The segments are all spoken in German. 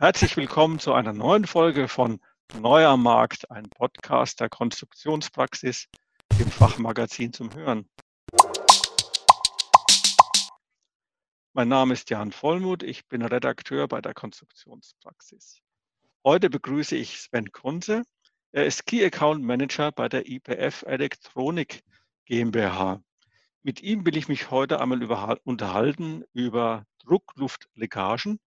Herzlich willkommen zu einer neuen Folge von Neuer Markt, ein Podcast der Konstruktionspraxis, dem Fachmagazin zum Hören. Mein Name ist Jan Vollmuth, ich bin Redakteur bei der Konstruktionspraxis. Heute begrüße ich Sven Kunze. Er ist Key Account Manager bei der IPF Elektronik GmbH. Mit ihm will ich mich heute einmal unterhalten über Druckluftleckagen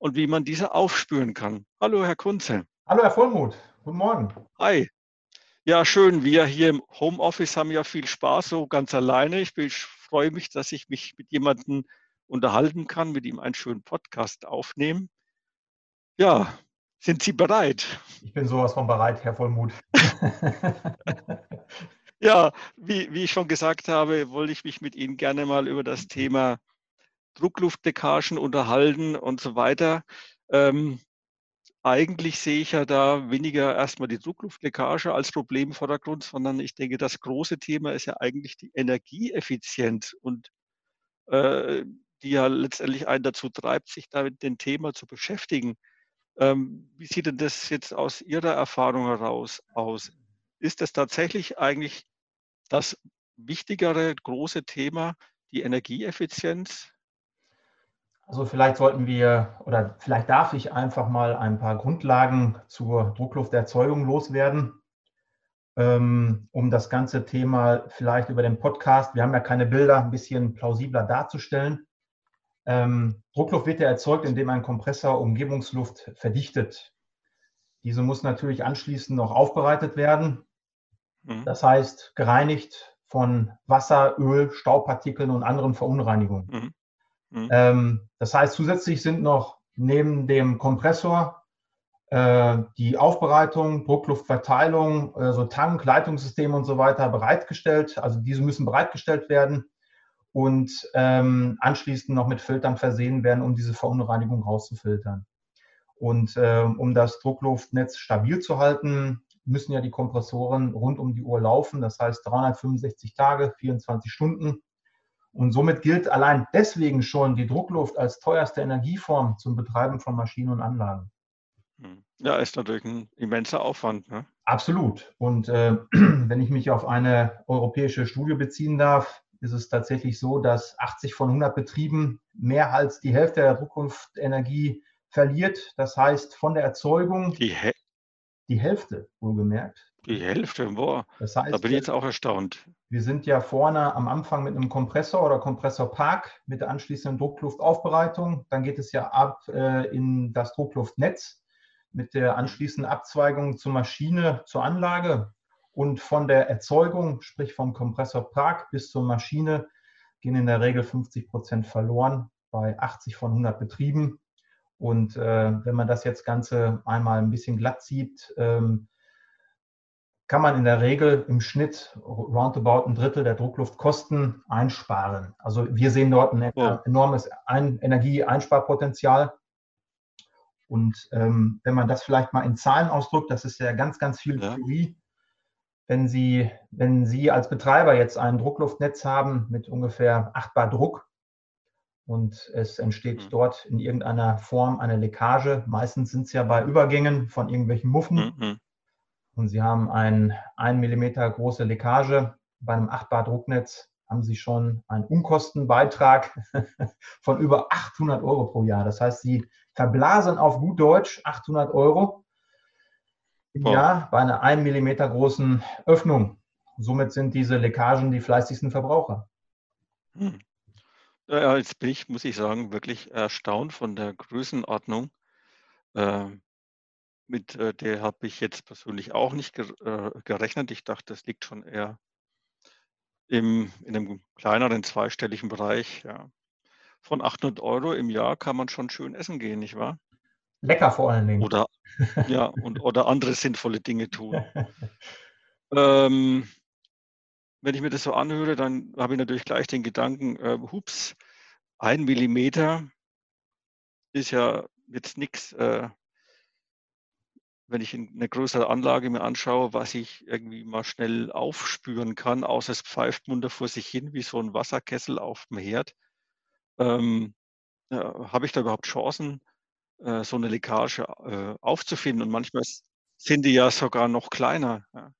und wie man diese aufspüren kann. Hallo, Herr Kunze. Hallo, Herr Vollmuth. Guten Morgen. Hi. Ja, schön. Wir hier im Homeoffice haben ja viel Spaß, so ganz alleine. Ich, ich freue mich, dass ich mich mit jemandem unterhalten kann, mit ihm einen schönen Podcast aufnehmen. Ja, sind Sie bereit? Ich bin sowas von bereit, Herr Vollmuth. ja, wie, wie ich schon gesagt habe, wollte ich mich mit Ihnen gerne mal über das Thema Druckluftleckagen unterhalten und so weiter. Ähm, eigentlich sehe ich ja da weniger erstmal die Druckluftleckage als Problem im Vordergrund, sondern ich denke, das große Thema ist ja eigentlich die Energieeffizienz und äh, die ja letztendlich einen dazu treibt, sich damit mit dem Thema zu beschäftigen. Ähm, wie sieht denn das jetzt aus Ihrer Erfahrung heraus aus? Ist das tatsächlich eigentlich das wichtigere große Thema, die Energieeffizienz? Also vielleicht sollten wir oder vielleicht darf ich einfach mal ein paar Grundlagen zur Drucklufterzeugung loswerden, ähm, um das ganze Thema vielleicht über den Podcast, wir haben ja keine Bilder, ein bisschen plausibler darzustellen. Ähm, Druckluft wird ja erzeugt, indem ein Kompressor Umgebungsluft verdichtet. Diese muss natürlich anschließend noch aufbereitet werden. Mhm. Das heißt, gereinigt von Wasser, Öl, Staubpartikeln und anderen Verunreinigungen. Mhm. Mhm. Ähm, das heißt, zusätzlich sind noch neben dem Kompressor äh, die Aufbereitung, Druckluftverteilung, äh, so Tank, Leitungssystem und so weiter bereitgestellt. Also diese müssen bereitgestellt werden und ähm, anschließend noch mit Filtern versehen werden, um diese Verunreinigung rauszufiltern. Und äh, um das Druckluftnetz stabil zu halten, müssen ja die Kompressoren rund um die Uhr laufen. Das heißt 365 Tage, 24 Stunden. Und somit gilt allein deswegen schon die Druckluft als teuerste Energieform zum Betreiben von Maschinen und Anlagen. Hm. Ja, ist natürlich ein immenser Aufwand. Ne? Absolut. Und äh, wenn ich mich auf eine europäische Studie beziehen darf, ist es tatsächlich so, dass 80 von 100 Betrieben mehr als die Hälfte der Druckluftenergie verliert. Das heißt, von der Erzeugung die, Hä die Hälfte, wohlgemerkt, die Hälfte, boah. Das heißt, da bin ich jetzt auch erstaunt. Wir sind ja vorne am Anfang mit einem Kompressor oder Kompressorpark mit der anschließenden Druckluftaufbereitung. Dann geht es ja ab äh, in das Druckluftnetz mit der anschließenden Abzweigung zur Maschine, zur Anlage. Und von der Erzeugung, sprich vom Kompressorpark bis zur Maschine, gehen in der Regel 50 Prozent verloren bei 80 von 100 Betrieben. Und äh, wenn man das jetzt Ganze einmal ein bisschen glatt sieht, ähm, kann man in der Regel im Schnitt roundabout ein Drittel der Druckluftkosten einsparen. Also wir sehen dort ein enormes ein Energieeinsparpotenzial. Und ähm, wenn man das vielleicht mal in Zahlen ausdrückt, das ist ja ganz, ganz viel ja. Theorie. Wenn Sie, wenn Sie als Betreiber jetzt ein Druckluftnetz haben mit ungefähr 8 Bar Druck und es entsteht mhm. dort in irgendeiner Form eine Leckage, meistens sind es ja bei Übergängen von irgendwelchen Muffen, mhm und Sie haben ein 1 mm große Leckage bei einem 8 Bar Drucknetz, haben Sie schon einen Unkostenbeitrag von über 800 Euro pro Jahr. Das heißt, Sie verblasen auf gut Deutsch 800 Euro im Boah. Jahr bei einer 1 mm großen Öffnung. Somit sind diese Leckagen die fleißigsten Verbraucher. Hm. Ja, jetzt bin ich, muss ich sagen, wirklich erstaunt von der Größenordnung. Ähm, mit äh, der habe ich jetzt persönlich auch nicht äh, gerechnet. Ich dachte, das liegt schon eher im, in einem kleineren zweistelligen Bereich. Ja. Von 800 Euro im Jahr kann man schon schön essen gehen, nicht wahr? Lecker vor allen Dingen. Oder, ja, und, oder andere sinnvolle Dinge tun. ähm, wenn ich mir das so anhöre, dann habe ich natürlich gleich den Gedanken, äh, hups, ein Millimeter ist ja jetzt nichts, äh, wenn ich eine größere Anlage mir anschaue, was ich irgendwie mal schnell aufspüren kann, außer es pfeift munter vor sich hin wie so ein Wasserkessel auf dem Herd, ähm, ja, habe ich da überhaupt Chancen, äh, so eine Leckage äh, aufzufinden. Und manchmal sind die ja sogar noch kleiner. Ja.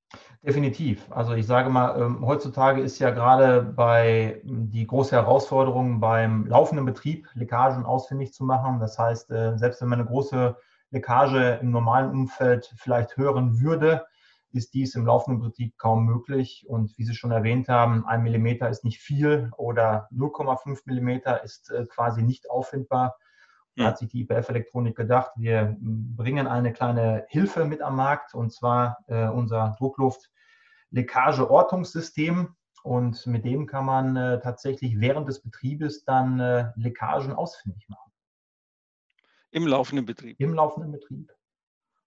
Definitiv. Also ich sage mal, ähm, heutzutage ist ja gerade bei ähm, die große Herausforderung beim laufenden Betrieb, Leckagen ausfindig zu machen. Das heißt, äh, selbst wenn man eine große Leckage im normalen Umfeld vielleicht hören würde, ist dies im laufenden Betrieb kaum möglich. Und wie Sie schon erwähnt haben, ein Millimeter ist nicht viel oder 0,5 Millimeter ist äh, quasi nicht auffindbar. Da hat sich die IPF Elektronik gedacht, wir bringen eine kleine Hilfe mit am Markt und zwar äh, unser Druckluft-Leckage-Ortungssystem. Und mit dem kann man äh, tatsächlich während des Betriebes dann Leckagen ausfindig machen. Im laufenden Betrieb? Im laufenden Betrieb.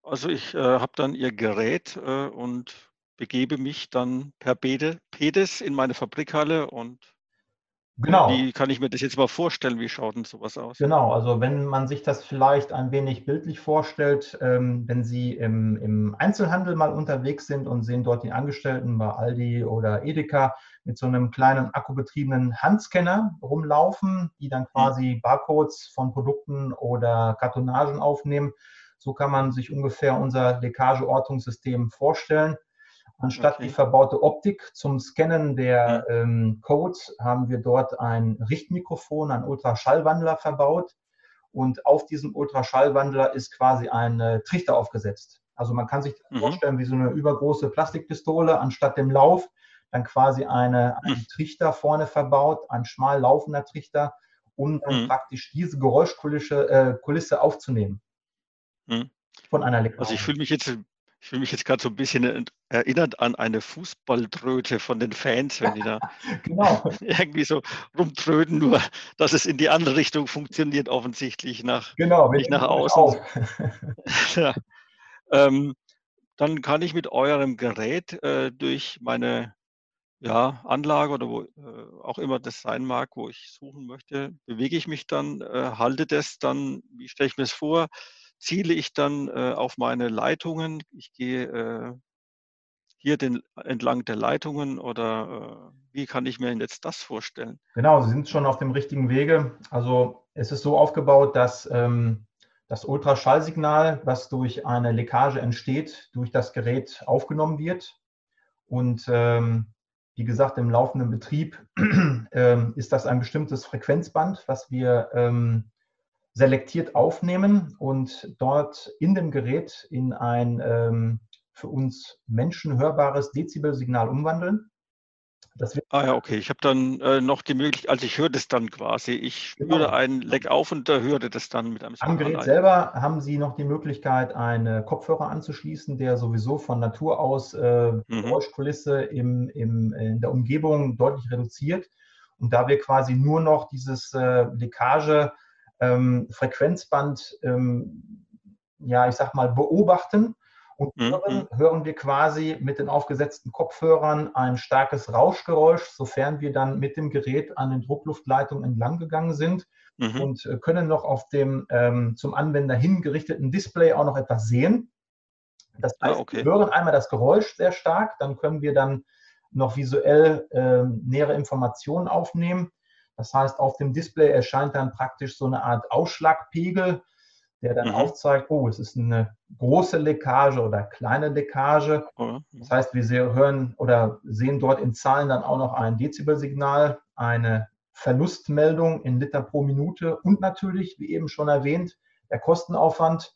Also ich äh, habe dann Ihr Gerät äh, und begebe mich dann per PEDES in meine Fabrikhalle und Genau. Wie kann ich mir das jetzt mal vorstellen? Wie schaut denn sowas aus? Genau, also wenn man sich das vielleicht ein wenig bildlich vorstellt, ähm, wenn Sie im, im, Einzelhandel mal unterwegs sind und sehen dort die Angestellten bei Aldi oder Edeka mit so einem kleinen akkubetriebenen Handscanner rumlaufen, die dann mhm. quasi Barcodes von Produkten oder Kartonagen aufnehmen. So kann man sich ungefähr unser Leckageortungssystem vorstellen. Anstatt okay. die verbaute Optik zum Scannen der ja. ähm, Codes haben wir dort ein Richtmikrofon, ein Ultraschallwandler verbaut. Und auf diesem Ultraschallwandler ist quasi ein äh, Trichter aufgesetzt. Also man kann sich mhm. vorstellen wie so eine übergroße Plastikpistole anstatt dem Lauf dann quasi eine, ein mhm. Trichter vorne verbaut, ein schmal laufender Trichter, um dann mhm. praktisch diese Geräuschkulisse äh, Kulisse aufzunehmen. Mhm. Von einer Lektion. Also ich fühle mich jetzt ich fühle mich jetzt gerade so ein bisschen erinnert an eine Fußballtröte von den Fans, wenn die da genau. irgendwie so rumtröten, nur dass es in die andere Richtung funktioniert, offensichtlich nach, genau, nicht nach außen. ja. ähm, dann kann ich mit eurem Gerät äh, durch meine ja, Anlage oder wo äh, auch immer das sein mag, wo ich suchen möchte, bewege ich mich dann, äh, halte das dann, wie stelle ich mir das vor, ziele ich dann äh, auf meine Leitungen. Ich gehe äh, hier den, entlang der Leitungen oder äh, wie kann ich mir jetzt das vorstellen? Genau, Sie sind schon auf dem richtigen Wege. Also es ist so aufgebaut, dass ähm, das Ultraschallsignal, was durch eine Leckage entsteht, durch das Gerät aufgenommen wird. Und ähm, wie gesagt, im laufenden Betrieb ähm, ist das ein bestimmtes Frequenzband, was wir ähm, selektiert aufnehmen und dort in dem Gerät in ein ähm, für uns Menschen hörbares Dezibelsignal umwandeln. ah ja, okay. Ich habe dann äh, noch die Möglichkeit, also ich höre das dann quasi. Ich genau. spüre einen Leck auf und da höre das dann mit einem Am Gerät selber haben Sie noch die Möglichkeit, einen Kopfhörer anzuschließen, der sowieso von Natur aus äh, mhm. Geräuschkulisse im, im, in der Umgebung deutlich reduziert. Und da wir quasi nur noch dieses äh, Leckage ähm, Frequenzband, ähm, ja, ich sag mal, beobachten und mhm. hören, hören wir quasi mit den aufgesetzten Kopfhörern ein starkes Rauschgeräusch, sofern wir dann mit dem Gerät an den Druckluftleitungen entlang gegangen sind mhm. und äh, können noch auf dem ähm, zum Anwender hingerichteten Display auch noch etwas sehen. Das ah, heißt, ah, okay. wir hören einmal das Geräusch sehr stark, dann können wir dann noch visuell äh, nähere Informationen aufnehmen. Das heißt, auf dem Display erscheint dann praktisch so eine Art Ausschlagpegel, der dann mhm. aufzeigt, oh, es ist eine große Leckage oder kleine Leckage. Mhm. Das heißt, wir hören oder sehen dort in Zahlen dann auch noch ein Dezibelsignal, eine Verlustmeldung in Liter pro Minute und natürlich, wie eben schon erwähnt, der Kostenaufwand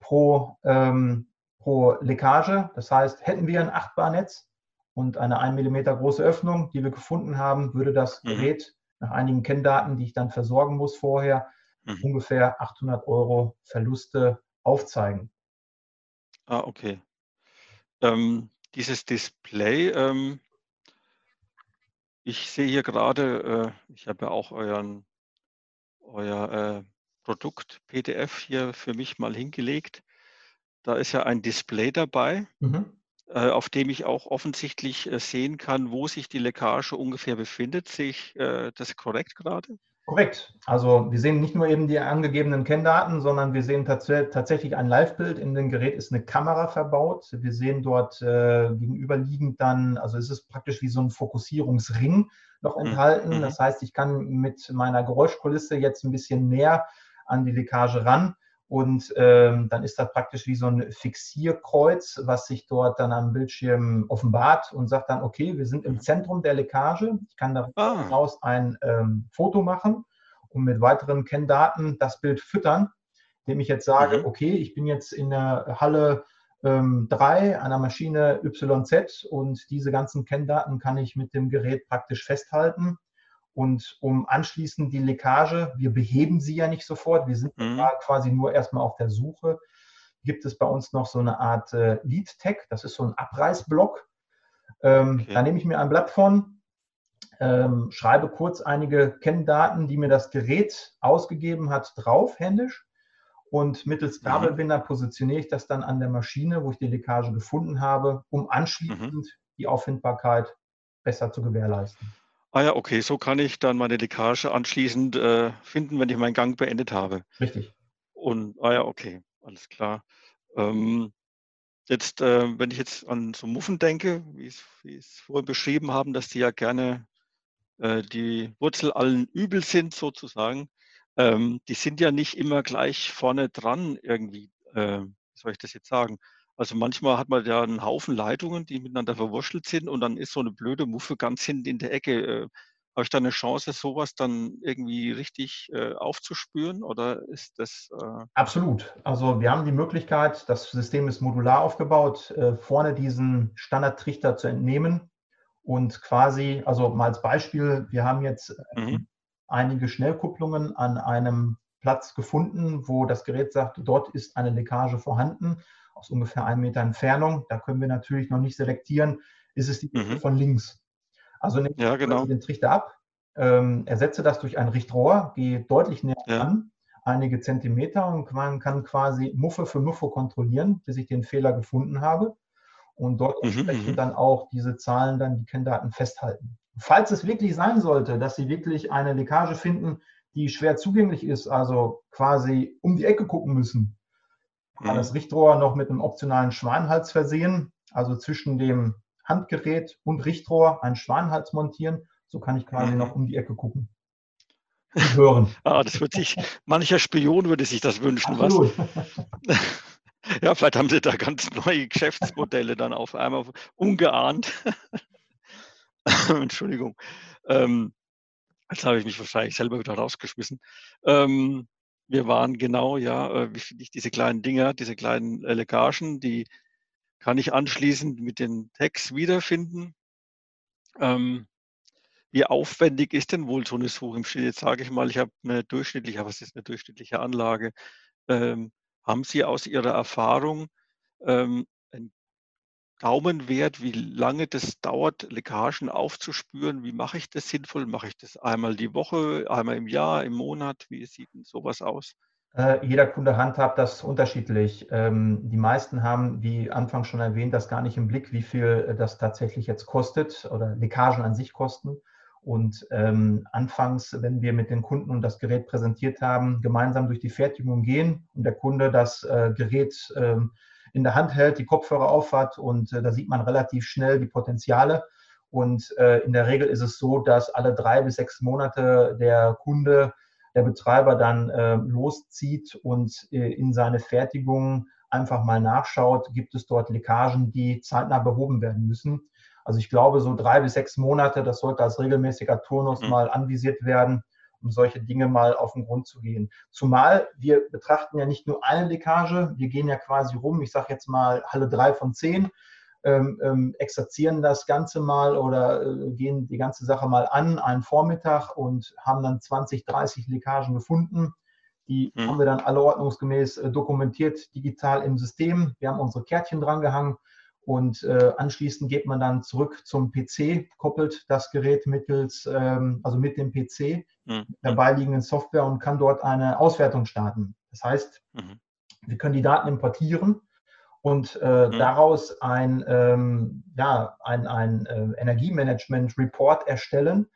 pro, ähm, pro Leckage. Das heißt, hätten wir ein 8-Bar-Netz und eine 1 mm große Öffnung, die wir gefunden haben, würde das mhm. Gerät nach einigen Kenndaten, die ich dann versorgen muss vorher, mhm. ungefähr 800 Euro Verluste aufzeigen. Ah, okay. Ähm, dieses Display, ähm, ich sehe hier gerade, äh, ich habe ja auch euren, euer äh, Produkt PDF hier für mich mal hingelegt. Da ist ja ein Display dabei. Mhm. Äh, auf dem ich auch offensichtlich äh, sehen kann, wo sich die Leckage ungefähr befindet. Sehe ich äh, das korrekt gerade? Korrekt. Also wir sehen nicht nur eben die angegebenen Kenndaten, sondern wir sehen tats tatsächlich ein Live-Bild. In dem Gerät ist eine Kamera verbaut. Wir sehen dort äh, gegenüberliegend dann, also es ist praktisch wie so ein Fokussierungsring noch mhm. enthalten. Mhm. Das heißt, ich kann mit meiner Geräuschkulisse jetzt ein bisschen näher an die Leckage ran Und ähm, dann ist das praktisch wie so ein Fixierkreuz, was sich dort dann am Bildschirm offenbart und sagt dann, okay, wir sind im Zentrum der Leckage. Ich kann daraus ah. ein ähm, Foto machen und mit weiteren Kenndaten das Bild füttern, indem ich jetzt sage, mhm. okay, ich bin jetzt in der Halle ähm, 3 einer Maschine YZ und diese ganzen Kenndaten kann ich mit dem Gerät praktisch festhalten und um anschließend die Leckage, wir beheben sie ja nicht sofort, wir sind mhm. quasi nur erstmal auf der Suche, gibt es bei uns noch so eine Art äh, Lead-Tag, das ist so ein Abreißblock. Ähm, okay. Da nehme ich mir ein Blatt von, ähm, schreibe kurz einige Kenndaten, die mir das Gerät ausgegeben hat, drauf, händisch. Und mittels Kabelbinder mhm. positioniere ich das dann an der Maschine, wo ich die Leckage gefunden habe, um anschließend mhm. die Auffindbarkeit besser zu gewährleisten. Ah ja, okay, so kann ich dann meine Leckage anschließend äh, finden, wenn ich meinen Gang beendet habe. Richtig. Und, ah ja, okay, alles klar. Ähm, jetzt, äh, wenn ich jetzt an so Muffen denke, wie es, wie es vorhin beschrieben haben, dass die ja gerne äh, die Wurzel allen Übel sind, sozusagen, ähm, die sind ja nicht immer gleich vorne dran irgendwie, äh, wie soll ich das jetzt sagen? Also manchmal hat man ja einen Haufen Leitungen, die miteinander verwurschtelt sind und dann ist so eine blöde Muffe ganz hinten in der Ecke. Äh, Habe ich da eine Chance, sowas dann irgendwie richtig äh, aufzuspüren oder ist das? Äh Absolut. Also wir haben die Möglichkeit, das System ist modular aufgebaut, äh, vorne diesen Standardtrichter zu entnehmen und quasi, also mal als Beispiel, wir haben jetzt äh, mhm. einige Schnellkupplungen an einem Platz gefunden, wo das Gerät sagt, dort ist eine Leckage vorhanden aus ungefähr einem Meter Entfernung. Da können wir natürlich noch nicht selektieren, ist es die mhm. von links. Also nehme ja, genau. den Trichter ab, ähm, ersetze das durch ein Richtrohr, gehe deutlich näher ja. an, einige Zentimeter und man kann quasi Muffe für Muffe kontrollieren, bis ich den Fehler gefunden habe und dort mhm, entsprechend mhm. dann auch diese Zahlen, dann die Kenndaten festhalten. Falls es wirklich sein sollte, dass Sie wirklich eine Leckage finden, die schwer zugänglich ist, also quasi um die Ecke gucken müssen, kann das Richtrohr noch mit einem optionalen Schwanhals versehen, also zwischen dem Handgerät und Richtrohr einen Schwanhals montieren. So kann ich quasi mhm. noch um die Ecke gucken. Und hören. ah, das wird sich, mancher Spion würde sich das wünschen, Absolut. was? ja, vielleicht haben sie da ganz neue Geschäftsmodelle dann auf einmal ungeahnt. Entschuldigung. Ähm, jetzt habe ich mich wahrscheinlich selber wieder rausgeschmissen. Ähm, wir waren genau, ja, äh, wie finde ich diese kleinen Dinger, diese kleinen äh, Leckagen, die kann ich anschließend mit den Tags wiederfinden. Ähm, wie aufwendig ist denn wohl so eine Suche im Schnitt? Jetzt sage ich mal, ich habe eine durchschnittliche, was ist eine durchschnittliche Anlage? Ähm, haben Sie aus Ihrer Erfahrung ähm, Daumenwert, wie lange das dauert, Leckagen aufzuspüren. Wie mache ich das sinnvoll? Mache ich das einmal die Woche, einmal im Jahr, im Monat? Wie sieht denn sowas aus? Äh, jeder Kunde handhabt das unterschiedlich. Ähm, die meisten haben, wie anfangs schon erwähnt, das gar nicht im Blick, wie viel das tatsächlich jetzt kostet oder Leckagen an sich kosten. Und ähm, anfangs, wenn wir mit den Kunden das Gerät präsentiert haben, gemeinsam durch die Fertigung gehen und der Kunde das äh, Gerät ähm, in der Hand hält, die Kopfhörer aufhat und äh, da sieht man relativ schnell die Potenziale. Und äh, in der Regel ist es so, dass alle drei bis sechs Monate der Kunde, der Betreiber dann äh, loszieht und äh, in seine Fertigung einfach mal nachschaut, gibt es dort Leckagen, die zeitnah behoben werden müssen. Also ich glaube, so drei bis sechs Monate, das sollte als regelmäßiger Turnus mhm. mal anvisiert werden um solche Dinge mal auf den Grund zu gehen. Zumal wir betrachten ja nicht nur eine Leckage, wir gehen ja quasi rum, ich sage jetzt mal Halle 3 von 10, ähm, ähm, exerzieren das Ganze mal oder äh, gehen die ganze Sache mal an, einen Vormittag und haben dann 20, 30 Leckagen gefunden. Die mhm. haben wir dann alle ordnungsgemäß äh, dokumentiert, digital im System. Wir haben unsere Kärtchen dran gehangen und äh, anschließend geht man dann zurück zum PC, koppelt das Gerät mittels, ähm, also mit dem PC, mhm. der beiliegenden Software und kann dort eine Auswertung starten. Das heißt, mhm. wir können die Daten importieren und äh, mhm. daraus ein, ähm, ja, ein, ein äh, Energiemanagement-Report erstellen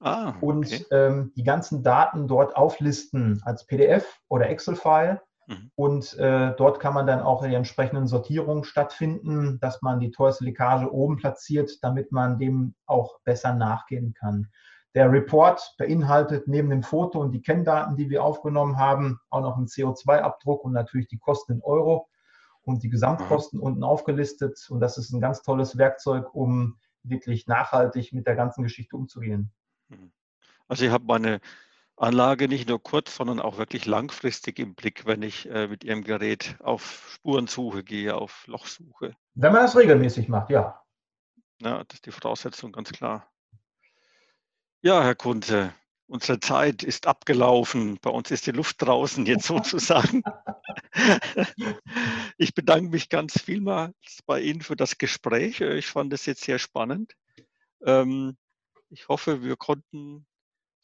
ah, okay. und ähm, die ganzen Daten dort auflisten als PDF oder Excel-File Mhm. Und äh, dort kann man dann auch die entsprechenden Sortierungen stattfinden, dass man die teuerste Leckage oben platziert, damit man dem auch besser nachgehen kann. Der Report beinhaltet neben dem Foto und die Kenndaten, die wir aufgenommen haben, auch noch einen CO2-Abdruck und natürlich die Kosten in Euro und die Gesamtkosten unten aufgelistet. Und das ist ein ganz tolles Werkzeug, um wirklich nachhaltig mit der ganzen Geschichte umzugehen. Mhm. Also ich habe meine Anlage nicht nur kurz, sondern auch wirklich langfristig im Blick, wenn ich äh, mit Ihrem Gerät auf Spurensuche gehe, auf Lochsuche. Wenn man das regelmäßig macht, ja. Ja, das ist die Voraussetzung, ganz klar. Ja, Herr Kunze, unsere Zeit ist abgelaufen. Bei uns ist die Luft draußen jetzt sozusagen. ich bedanke mich ganz vielmals bei Ihnen für das Gespräch. Ich fand es jetzt sehr spannend. Ähm, ich hoffe, wir konnten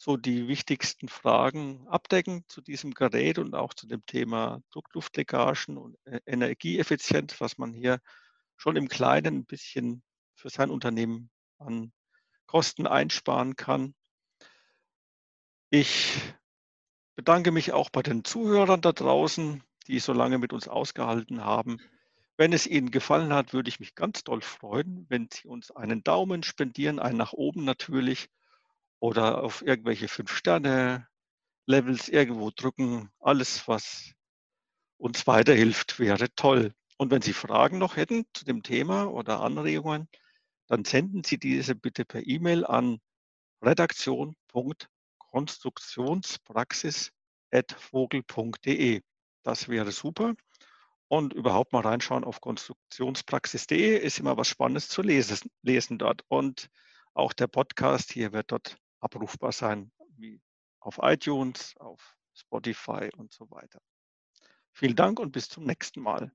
so die wichtigsten Fragen abdecken zu diesem Gerät und auch zu dem Thema Druckluftleckagen und äh, Energieeffizienz, was man hier schon im Kleinen ein bisschen für sein Unternehmen an Kosten einsparen kann. Ich bedanke mich auch bei den Zuhörern da draußen, die so lange mit uns ausgehalten haben. Wenn es Ihnen gefallen hat, würde ich mich ganz doll freuen, wenn Sie uns einen Daumen spendieren, einen nach oben natürlich oder auf irgendwelche Fünf-Sterne-Levels irgendwo drücken. Alles, was uns weiterhilft, wäre toll. Und wenn Sie Fragen noch hätten zu dem Thema oder Anregungen, dann senden Sie diese bitte per E-Mail an redaktion.konstruktionspraxis.vogel.de. Das wäre super. Und überhaupt mal reinschauen auf konstruktionspraxis.de ist immer was Spannendes zu lesen, lesen dort. Und auch der Podcast hier wird dort abrufbar sein, wie auf iTunes, auf Spotify und so weiter. Vielen Dank und bis zum nächsten Mal.